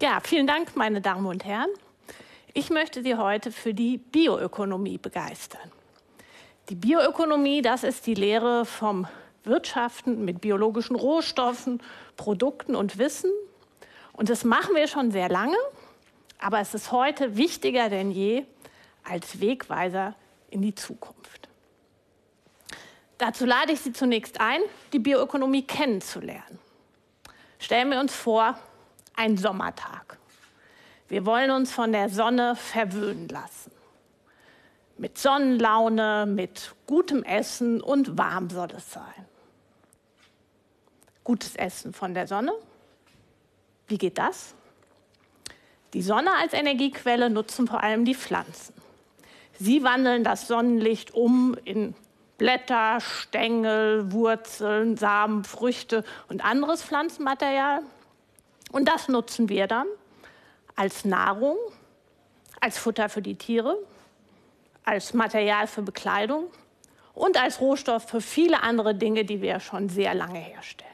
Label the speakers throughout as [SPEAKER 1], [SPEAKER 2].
[SPEAKER 1] Ja, vielen Dank, meine Damen und Herren. Ich möchte Sie heute für die Bioökonomie begeistern. Die Bioökonomie, das ist die Lehre vom Wirtschaften mit biologischen Rohstoffen, Produkten und Wissen. Und das machen wir schon sehr lange, aber es ist heute wichtiger denn je als Wegweiser in die Zukunft. Dazu lade ich Sie zunächst ein, die Bioökonomie kennenzulernen. Stellen wir uns vor, ein Sommertag. Wir wollen uns von der Sonne verwöhnen lassen. Mit Sonnenlaune, mit gutem Essen und warm soll es sein. Gutes Essen von der Sonne. Wie geht das? Die Sonne als Energiequelle nutzen vor allem die Pflanzen. Sie wandeln das Sonnenlicht um in Blätter, Stängel, Wurzeln, Samen, Früchte und anderes Pflanzenmaterial. Und das nutzen wir dann als Nahrung, als Futter für die Tiere, als Material für Bekleidung und als Rohstoff für viele andere Dinge, die wir schon sehr lange herstellen.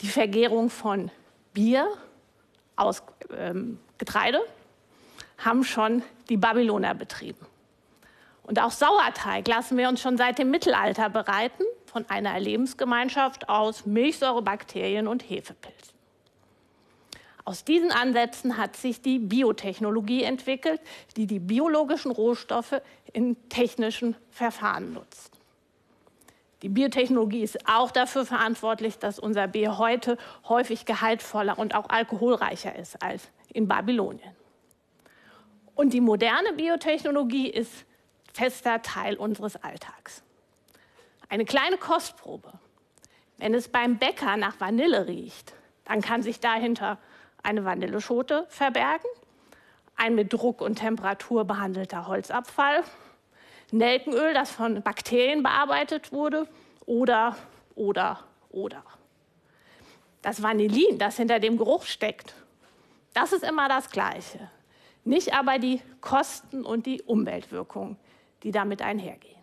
[SPEAKER 1] Die Vergärung von Bier aus ähm, Getreide haben schon die Babyloner betrieben. Und auch Sauerteig lassen wir uns schon seit dem Mittelalter bereiten von einer Lebensgemeinschaft aus Milchsäurebakterien und Hefepilzen. Aus diesen Ansätzen hat sich die Biotechnologie entwickelt, die die biologischen Rohstoffe in technischen Verfahren nutzt. Die Biotechnologie ist auch dafür verantwortlich, dass unser Bier heute häufig gehaltvoller und auch alkoholreicher ist als in Babylonien. Und die moderne Biotechnologie ist fester Teil unseres Alltags. Eine kleine Kostprobe. Wenn es beim Bäcker nach Vanille riecht, dann kann sich dahinter eine Vanilleschote verbergen, ein mit Druck und Temperatur behandelter Holzabfall, Nelkenöl, das von Bakterien bearbeitet wurde, oder, oder, oder. Das Vanillin, das hinter dem Geruch steckt, das ist immer das Gleiche. Nicht aber die Kosten und die Umweltwirkungen, die damit einhergehen.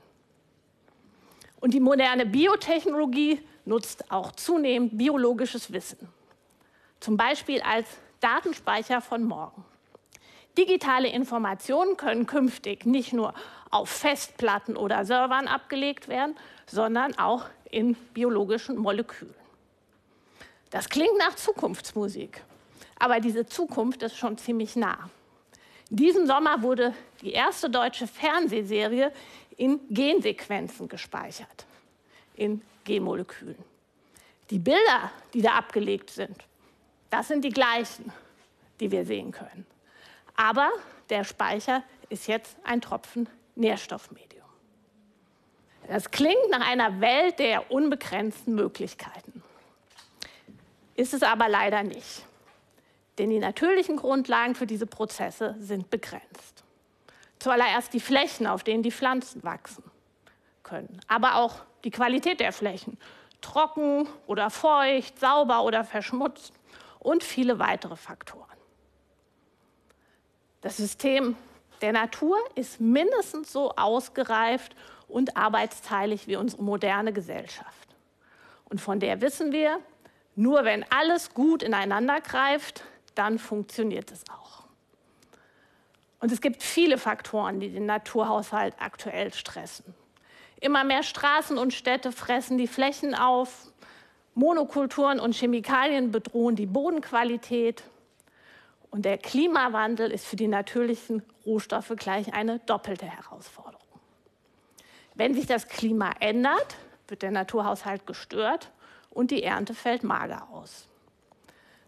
[SPEAKER 1] Und die moderne Biotechnologie nutzt auch zunehmend biologisches Wissen zum Beispiel als Datenspeicher von morgen. Digitale Informationen können künftig nicht nur auf Festplatten oder Servern abgelegt werden, sondern auch in biologischen Molekülen. Das klingt nach Zukunftsmusik, aber diese Zukunft ist schon ziemlich nah. In diesem Sommer wurde die erste deutsche Fernsehserie in Gensequenzen gespeichert, in Genmolekülen. Die Bilder, die da abgelegt sind, das sind die gleichen, die wir sehen können. Aber der Speicher ist jetzt ein Tropfen Nährstoffmedium. Das klingt nach einer Welt der unbegrenzten Möglichkeiten. Ist es aber leider nicht. Denn die natürlichen Grundlagen für diese Prozesse sind begrenzt. Zuallererst die Flächen, auf denen die Pflanzen wachsen können, aber auch die Qualität der Flächen. Trocken oder feucht, sauber oder verschmutzt und viele weitere Faktoren. Das System der Natur ist mindestens so ausgereift und arbeitsteilig wie unsere moderne Gesellschaft. Und von der wissen wir, nur wenn alles gut ineinander greift, dann funktioniert es auch. Und es gibt viele Faktoren, die den Naturhaushalt aktuell stressen. Immer mehr Straßen und Städte fressen die Flächen auf, Monokulturen und Chemikalien bedrohen die Bodenqualität. Und der Klimawandel ist für die natürlichen Rohstoffe gleich eine doppelte Herausforderung. Wenn sich das Klima ändert, wird der Naturhaushalt gestört und die Ernte fällt mager aus.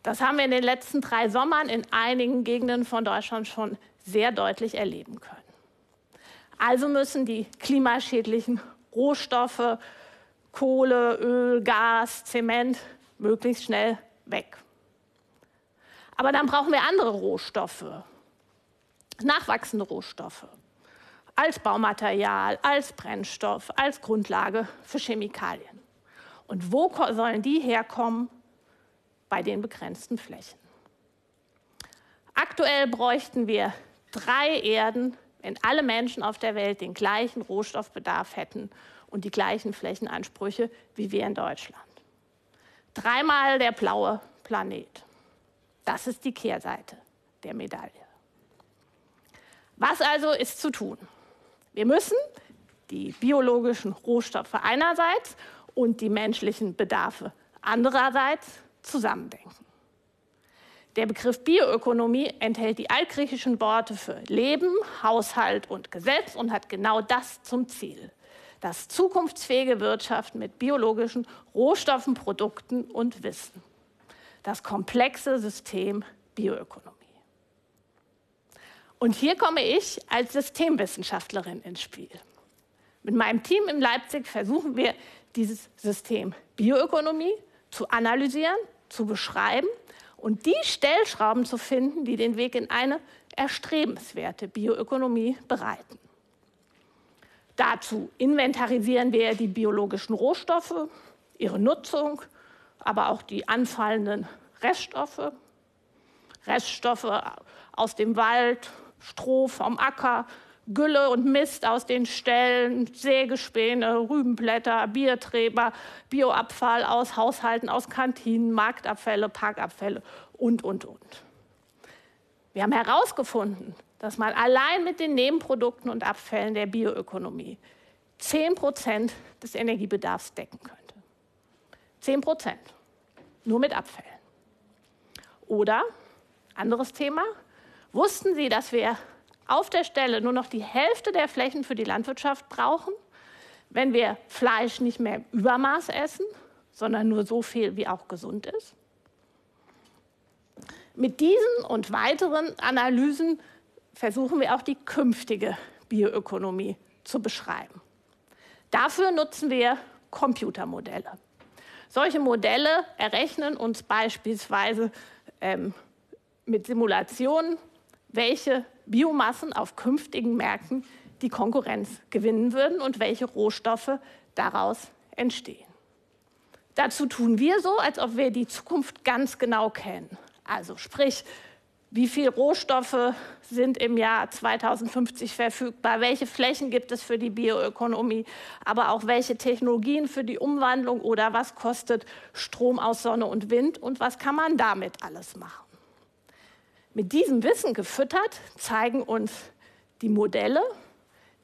[SPEAKER 1] Das haben wir in den letzten drei Sommern in einigen Gegenden von Deutschland schon sehr deutlich erleben können. Also müssen die klimaschädlichen Rohstoffe Kohle, Öl, Gas, Zement möglichst schnell weg. Aber dann brauchen wir andere Rohstoffe, nachwachsende Rohstoffe, als Baumaterial, als Brennstoff, als Grundlage für Chemikalien. Und wo sollen die herkommen? Bei den begrenzten Flächen. Aktuell bräuchten wir drei Erden, wenn alle Menschen auf der Welt den gleichen Rohstoffbedarf hätten und die gleichen Flächenansprüche wie wir in Deutschland. Dreimal der blaue Planet. Das ist die Kehrseite der Medaille. Was also ist zu tun? Wir müssen die biologischen Rohstoffe einerseits und die menschlichen Bedarfe andererseits zusammendenken. Der Begriff Bioökonomie enthält die altgriechischen Worte für Leben, Haushalt und Gesetz und hat genau das zum Ziel. Das zukunftsfähige Wirtschaften mit biologischen Rohstoffen, Produkten und Wissen. Das komplexe System Bioökonomie. Und hier komme ich als Systemwissenschaftlerin ins Spiel. Mit meinem Team in Leipzig versuchen wir, dieses System Bioökonomie zu analysieren, zu beschreiben und die Stellschrauben zu finden, die den Weg in eine erstrebenswerte Bioökonomie bereiten. Dazu inventarisieren wir die biologischen Rohstoffe, ihre Nutzung, aber auch die anfallenden Reststoffe, Reststoffe aus dem Wald, Stroh vom Acker, Gülle und Mist aus den Ställen, Sägespäne, Rübenblätter, Bierträber, Bioabfall aus Haushalten, aus Kantinen, Marktabfälle, Parkabfälle und, und, und. Wir haben herausgefunden, dass man allein mit den Nebenprodukten und Abfällen der Bioökonomie 10 Prozent des Energiebedarfs decken könnte. 10 Prozent. Nur mit Abfällen. Oder, anderes Thema, wussten Sie, dass wir auf der Stelle nur noch die Hälfte der Flächen für die Landwirtschaft brauchen, wenn wir Fleisch nicht mehr im Übermaß essen, sondern nur so viel, wie auch gesund ist. Mit diesen und weiteren Analysen versuchen wir auch die künftige Bioökonomie zu beschreiben. Dafür nutzen wir Computermodelle. Solche Modelle errechnen uns beispielsweise ähm, mit Simulationen, welche Biomassen auf künftigen Märkten die Konkurrenz gewinnen würden und welche Rohstoffe daraus entstehen. Dazu tun wir so, als ob wir die Zukunft ganz genau kennen. Also sprich, wie viele Rohstoffe sind im Jahr 2050 verfügbar? Welche Flächen gibt es für die Bioökonomie? Aber auch welche Technologien für die Umwandlung oder was kostet Strom aus Sonne und Wind und was kann man damit alles machen? Mit diesem Wissen gefüttert zeigen uns die Modelle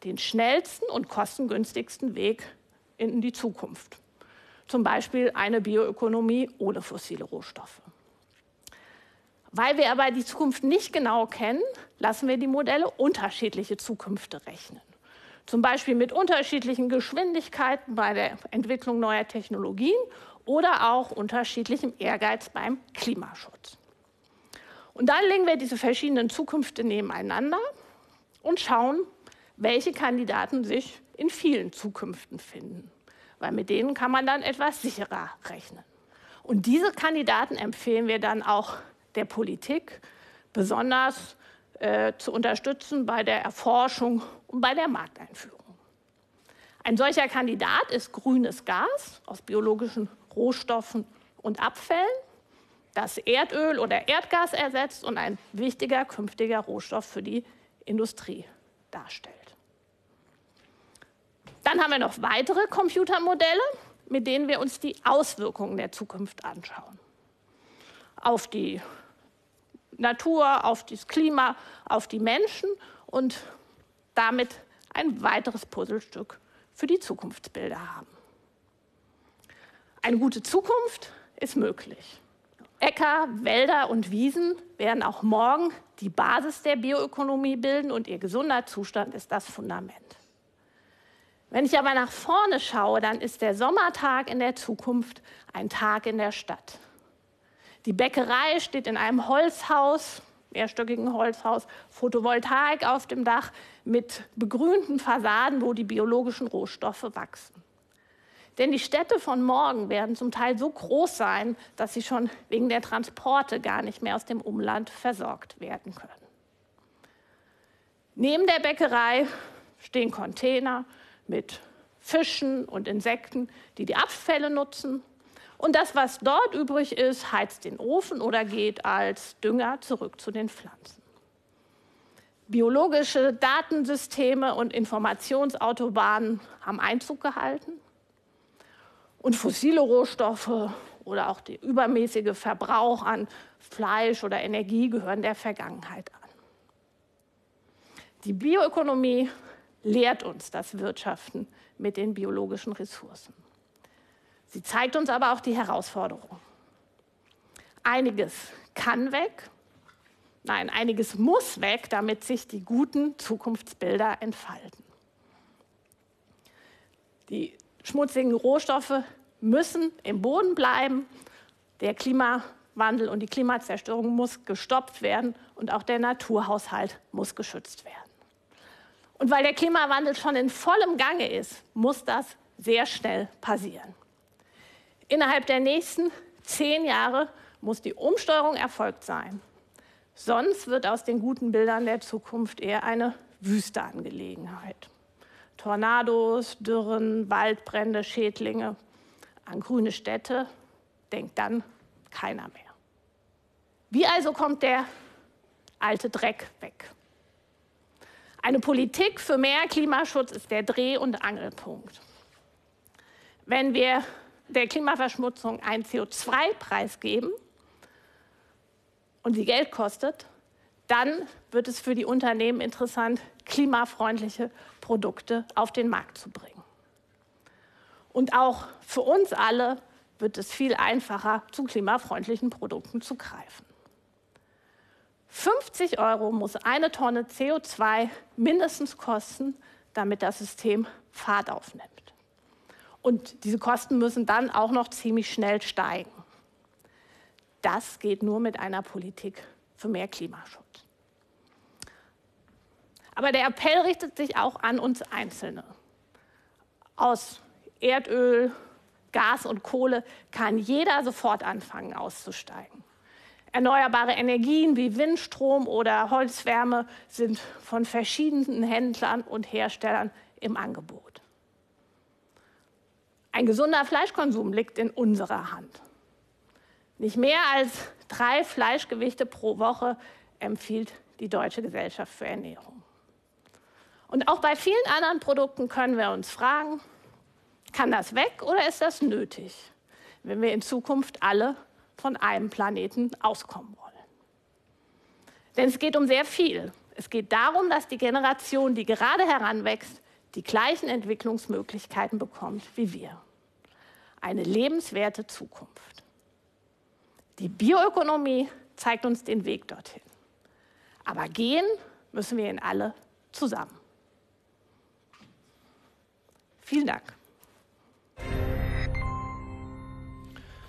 [SPEAKER 1] den schnellsten und kostengünstigsten Weg in die Zukunft. Zum Beispiel eine Bioökonomie ohne fossile Rohstoffe. Weil wir aber die Zukunft nicht genau kennen, lassen wir die Modelle unterschiedliche Zukünfte rechnen. Zum Beispiel mit unterschiedlichen Geschwindigkeiten bei der Entwicklung neuer Technologien oder auch unterschiedlichem Ehrgeiz beim Klimaschutz. Und dann legen wir diese verschiedenen Zukünfte nebeneinander und schauen, welche Kandidaten sich in vielen Zukünften finden. Weil mit denen kann man dann etwas sicherer rechnen. Und diese Kandidaten empfehlen wir dann auch der Politik besonders äh, zu unterstützen bei der Erforschung und bei der Markteinführung. Ein solcher Kandidat ist grünes Gas aus biologischen Rohstoffen und Abfällen das Erdöl oder Erdgas ersetzt und ein wichtiger künftiger Rohstoff für die Industrie darstellt. Dann haben wir noch weitere Computermodelle, mit denen wir uns die Auswirkungen der Zukunft anschauen. Auf die Natur, auf das Klima, auf die Menschen und damit ein weiteres Puzzlestück für die Zukunftsbilder haben. Eine gute Zukunft ist möglich. Äcker, Wälder und Wiesen werden auch morgen die Basis der Bioökonomie bilden und ihr gesunder Zustand ist das Fundament. Wenn ich aber nach vorne schaue, dann ist der Sommertag in der Zukunft ein Tag in der Stadt. Die Bäckerei steht in einem Holzhaus, mehrstöckigen Holzhaus, Photovoltaik auf dem Dach mit begrünten Fassaden, wo die biologischen Rohstoffe wachsen. Denn die Städte von morgen werden zum Teil so groß sein, dass sie schon wegen der Transporte gar nicht mehr aus dem Umland versorgt werden können. Neben der Bäckerei stehen Container mit Fischen und Insekten, die die Abfälle nutzen. Und das, was dort übrig ist, heizt den Ofen oder geht als Dünger zurück zu den Pflanzen. Biologische Datensysteme und Informationsautobahnen haben Einzug gehalten. Und fossile Rohstoffe oder auch der übermäßige Verbrauch an Fleisch oder Energie gehören der Vergangenheit an. Die Bioökonomie lehrt uns das Wirtschaften mit den biologischen Ressourcen. Sie zeigt uns aber auch die Herausforderung. Einiges kann weg, nein, einiges muss weg, damit sich die guten Zukunftsbilder entfalten. Die schmutzigen Rohstoffe müssen im Boden bleiben. Der Klimawandel und die Klimazerstörung muss gestoppt werden und auch der Naturhaushalt muss geschützt werden. Und weil der Klimawandel schon in vollem Gange ist, muss das sehr schnell passieren. Innerhalb der nächsten zehn Jahre muss die Umsteuerung erfolgt sein. Sonst wird aus den guten Bildern der Zukunft eher eine wüste Angelegenheit. Tornados, Dürren, Waldbrände, Schädlinge. An grüne Städte denkt dann keiner mehr. Wie also kommt der alte Dreck weg? Eine Politik für mehr Klimaschutz ist der Dreh- und Angelpunkt. Wenn wir der Klimaverschmutzung einen CO2-Preis geben und sie Geld kostet, dann wird es für die Unternehmen interessant, klimafreundliche Produkte auf den Markt zu bringen. Und auch für uns alle wird es viel einfacher, zu klimafreundlichen Produkten zu greifen. 50 Euro muss eine Tonne CO2 mindestens kosten, damit das System Fahrt aufnimmt. Und diese Kosten müssen dann auch noch ziemlich schnell steigen. Das geht nur mit einer Politik für mehr Klimaschutz. Aber der Appell richtet sich auch an uns Einzelne. Aus Erdöl, Gas und Kohle kann jeder sofort anfangen auszusteigen. Erneuerbare Energien wie Windstrom oder Holzwärme sind von verschiedenen Händlern und Herstellern im Angebot. Ein gesunder Fleischkonsum liegt in unserer Hand. Nicht mehr als drei Fleischgewichte pro Woche empfiehlt die Deutsche Gesellschaft für Ernährung. Und auch bei vielen anderen Produkten können wir uns fragen, kann das weg oder ist das nötig, wenn wir in Zukunft alle von einem Planeten auskommen wollen? Denn es geht um sehr viel. Es geht darum, dass die Generation, die gerade heranwächst, die gleichen Entwicklungsmöglichkeiten bekommt wie wir. Eine lebenswerte Zukunft. Die Bioökonomie zeigt uns den Weg dorthin. Aber gehen müssen wir ihn alle zusammen. Vielen Dank.